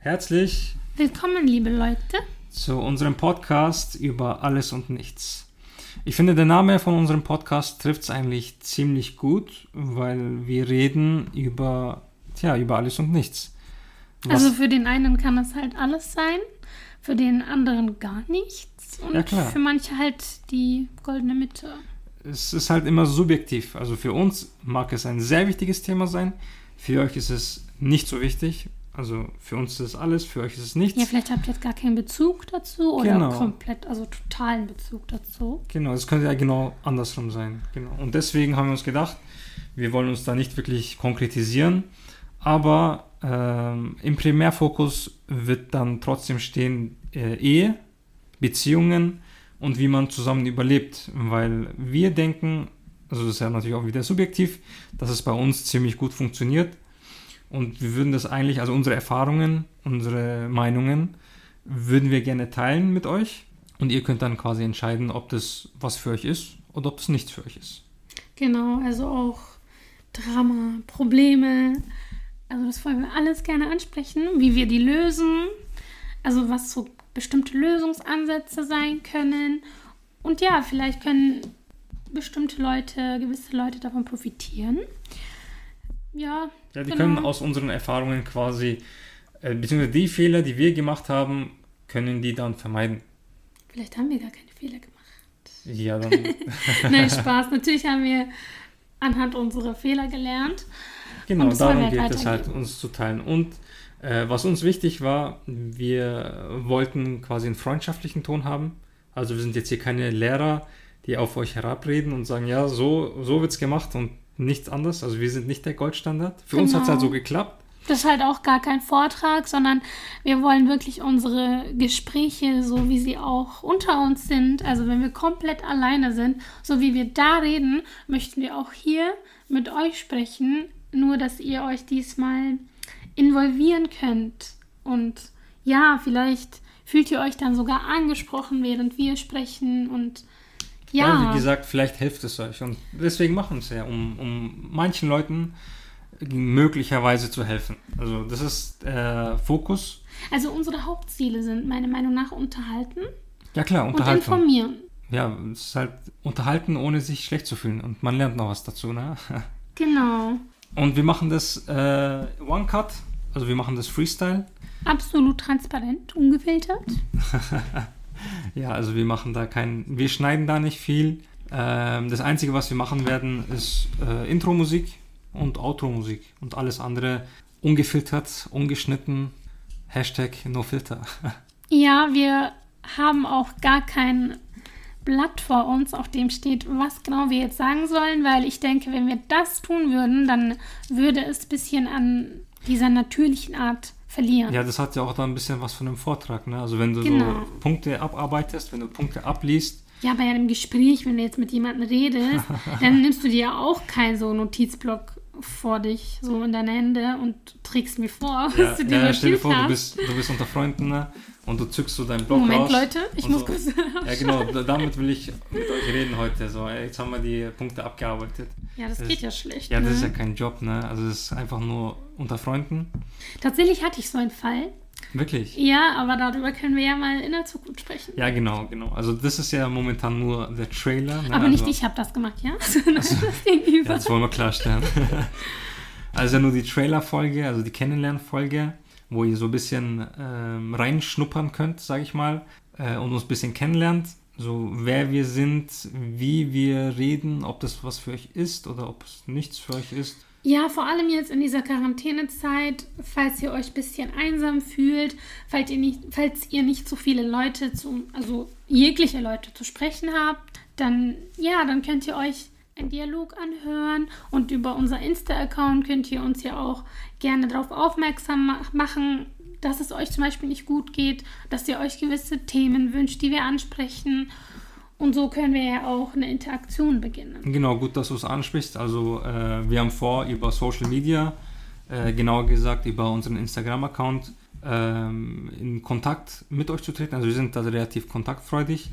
Herzlich Willkommen, liebe Leute. zu unserem Podcast über alles und nichts. Ich finde, der Name von unserem Podcast trifft es eigentlich ziemlich gut, weil wir reden über, tja, über alles und nichts. Was- Also für den einen kann es halt alles sein, für den anderen gar nichts und Ja, für manche halt die goldene Mitte. es ist halt immer subjektiv. Also für uns mag es ein sehr wichtiges Thema sein, für euch ist es nicht so wichtig. Also für uns ist es alles, für euch ist es nichts. Ja, vielleicht habt ihr jetzt gar keinen Bezug dazu oder Genau. komplett, also totalen Bezug dazu. Genau, es könnte ja genau andersrum sein. Genau. Und deswegen haben wir uns gedacht, wir wollen uns da nicht wirklich konkretisieren, aber ähm, im Primärfokus wird dann trotzdem stehen äh, Ehe, Beziehungen und wie man zusammen überlebt, weil wir denken, also das ist ja natürlich auch wieder subjektiv, dass es bei uns ziemlich gut funktioniert und wir würden das eigentlich, also unsere Erfahrungen, unsere Meinungen, würden wir gerne teilen mit euch und ihr könnt dann quasi entscheiden, ob das was für euch ist oder ob es nichts für euch ist. Genau, also auch Drama, Probleme. Also das wollen wir alles gerne ansprechen, wie wir die lösen, also was so bestimmte Lösungsansätze sein können. Und ja, vielleicht können bestimmte Leute, gewisse Leute davon profitieren. Ja, Ja, die Genau. können aus unseren Erfahrungen quasi, äh, beziehungsweise die Fehler, die wir gemacht haben, können die dann vermeiden. vielleicht haben wir gar keine Fehler gemacht. Ja, dann, Nein, Spaß. Natürlich haben wir anhand unserer Fehler gelernt. genau, darum wir geht es halt, uns zu teilen. Und äh, was uns wichtig war, wir wollten quasi einen freundschaftlichen Ton haben. Also wir sind jetzt hier keine Lehrer, die auf euch herabreden und sagen, ja, so, so wird es gemacht und nichts anderes. Also wir sind nicht der Goldstandard. Für uns hat es Genau. halt so geklappt. Das ist halt auch gar kein Vortrag, sondern wir wollen wirklich unsere Gespräche, so wie sie auch unter uns sind, also wenn wir komplett alleine sind, so wie wir da reden, möchten wir auch hier mit euch sprechen, nur dass ihr euch diesmal involvieren könnt. Und ja, vielleicht fühlt ihr euch dann sogar angesprochen, während wir sprechen und Ja, ja. wie gesagt, vielleicht hilft es euch. Und deswegen machen wir es ja, um, um manchen Leuten möglicherweise zu helfen. Also das ist äh, Fokus. Also unsere Hauptziele sind meiner Meinung nach unterhalten Ja klar, und Unterhaltung. informieren. Ja, es ist halt unterhalten, ohne sich schlecht zu fühlen. Und man lernt noch was dazu, ne? Genau. Und wir machen das äh, One Cut, also wir machen das Freestyle. Absolut transparent, ungefiltert. Ja, also wir machen da kein, wir schneiden da nicht viel. Ähm, das Einzige, was wir machen werden, ist äh, Intro-Musik und Outro-Musik und alles andere ungefiltert, ungeschnitten. Hashtag NoFilter. Ja, wir haben auch gar kein Blatt vor uns, auf dem steht, was genau wir jetzt sagen sollen, weil ich denke, wenn wir das tun würden, dann würde es ein bisschen an dieser natürlichen Art verlieren. Ja, das hat ja auch da ein bisschen was von einem Vortrag, ne? Also wenn du Genau. so Punkte abarbeitest, wenn du Punkte abliest, Ja, bei einem Gespräch, wenn du jetzt mit jemandem redest, dann nimmst du dir ja auch keinen so Notizblock vor dich, so in deine Hände und trägst mir vor, ja, was du dir ja, stell dir vor, du bist, du bist unter Freunden, ne? Und du zückst so deinen Block Moment, raus. Leute, ich muss so. kurz. Ja, genau, da- damit will ich mit euch reden heute. So, jetzt haben wir die Punkte abgearbeitet. Ja, das Das geht ja schlecht. Ja, das ne? ist ja kein Job, ne? Also es ist einfach nur unter Freunden. Tatsächlich hatte ich so einen Fall. Wirklich. Ja, aber darüber können wir ja mal in der Zukunft sprechen. Ja, genau, genau. Also das ist ja momentan nur der Trailer. Ne? aber nicht also, ich habe das gemacht, ja? Sondern das Gegenüber. Ja, das wollen wir klarstellen. also nur die Trailer-Folge, also die Kennenlern-Folge, wo ihr so ein bisschen ähm, reinschnuppern könnt, sage ich mal, äh, und uns ein bisschen kennenlernt. So wer wir sind, wie wir reden, ob das was für euch ist oder ob es nichts für euch ist. Ja, vor allem jetzt in dieser Quarantänezeit, falls ihr euch ein bisschen einsam fühlt, falls ihr nicht, falls ihr nicht so viele Leute zu, also jegliche Leute zu sprechen habt, dann ja, dann könnt ihr euch einen Dialog anhören und über unser Insta-Account könnt ihr uns ja auch gerne darauf aufmerksam ma- machen, dass es euch zum Beispiel nicht gut geht, dass ihr euch gewisse Themen wünscht, die wir ansprechen. Und so können wir ja auch eine Interaktion beginnen. Genau, gut, dass du es ansprichst. Also äh, wir haben vor, über Social Media, äh, genauer gesagt über unseren Instagram-Account, ähm, in Kontakt mit euch zu treten. Also wir sind da relativ kontaktfreudig,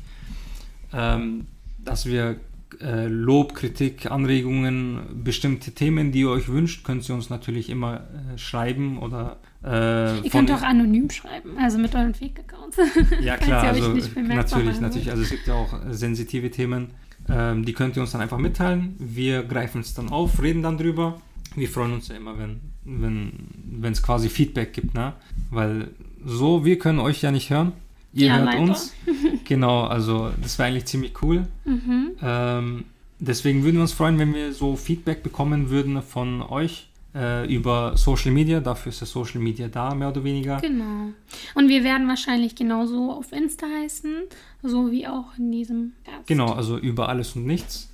ähm, dass wir äh, Lob, Kritik, Anregungen, bestimmte Themen, die ihr euch wünscht, könnt ihr uns natürlich immer äh, schreiben oder äh, ihr könnt auch anonym schreiben, also mit euren Fake-Accounts. Ja klar, also natürlich, natürlich. Also es gibt ja auch sensitive Themen, ähm, die könnt ihr uns dann einfach mitteilen. Wir greifen es dann auf, reden dann drüber. Wir freuen uns ja immer, wenn wenn es quasi Feedback gibt, ne? Weil so, wir können euch ja nicht hören. Ihr ja, hört leider. uns. genau, also das wäre eigentlich ziemlich cool. Mhm. Ähm, deswegen würden wir uns freuen, wenn wir so Feedback bekommen würden von euch äh, über Social Media. Dafür ist das Social Media da, mehr oder weniger. Genau. Und wir werden wahrscheinlich genauso auf Insta heißen, so wie auch in diesem Cast. Genau, also über alles und nichts.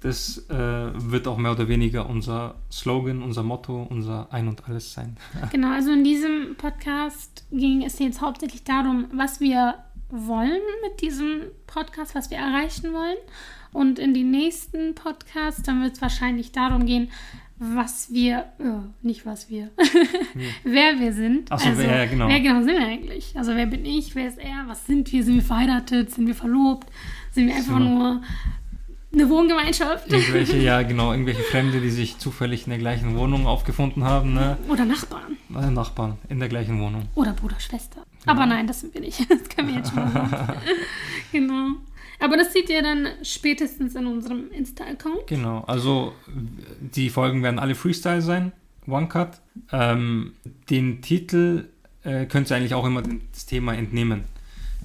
Das äh, wird auch mehr oder weniger unser Slogan, unser Motto, unser Ein und Alles sein. genau, also in diesem Podcast ging es jetzt hauptsächlich darum, was wir wollen mit diesem Podcast, was wir erreichen wollen. Und in den nächsten Podcasts, dann wird es wahrscheinlich darum gehen, was wir, oh, nicht was wir, wer wir sind. Achso, also, wer, genau. Wer genau sind wir eigentlich? Also wer bin ich, wer ist er, was sind wir, sind wir verheiratet, sind wir verlobt, sind wir einfach so. nur eine Wohngemeinschaft? Irgendwelche, ja genau, irgendwelche Fremde, die sich zufällig in der gleichen Wohnung aufgefunden haben. Ne? Oder Nachbarn. Äh, Nachbarn, in der gleichen Wohnung. Oder Bruder, Schwester. Ja. Aber nein, das sind wir nicht. Das können wir jetzt schon mal Genau. Aber das seht ihr dann spätestens in unserem Insta-Account. Genau, also die Folgen werden alle Freestyle sein, One Cut. Ähm, den Titel äh, könnt ihr eigentlich auch immer das Thema entnehmen.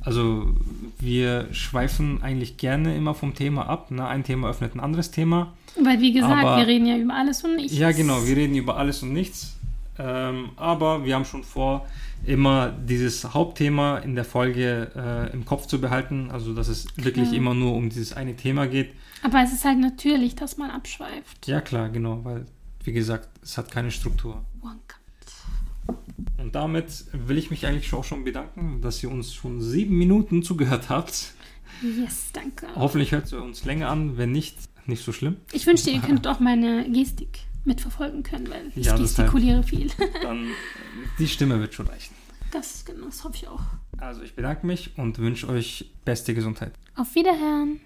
Also wir schweifen eigentlich gerne immer vom Thema ab. Ne? Ein Thema öffnet ein anderes Thema. Weil wie gesagt, aber, wir reden ja über alles und nichts. Ja genau, wir reden über alles und nichts. Ähm, aber wir haben schon vor, immer dieses Hauptthema in der Folge äh, im Kopf zu behalten. Also, dass es wirklich immer nur um dieses eine Thema geht. Aber es ist halt natürlich, dass man abschweift. Ja, klar, genau, weil, wie gesagt, es hat keine Struktur. Und damit will ich mich eigentlich auch schon bedanken, dass ihr uns schon sieben Minuten zugehört habt. Yes, danke. Hoffentlich hört ihr uns länger an. Wenn nicht, nicht so schlimm. Ich wünschte, ihr könntet auch meine Gestik mitverfolgen können, weil ich ja, gestikuliere viel. Dann die Stimme wird schon reichen. Das, genau, das hoffe ich auch. Also ich bedanke mich und wünsche euch beste Gesundheit. Auf Wiederhören.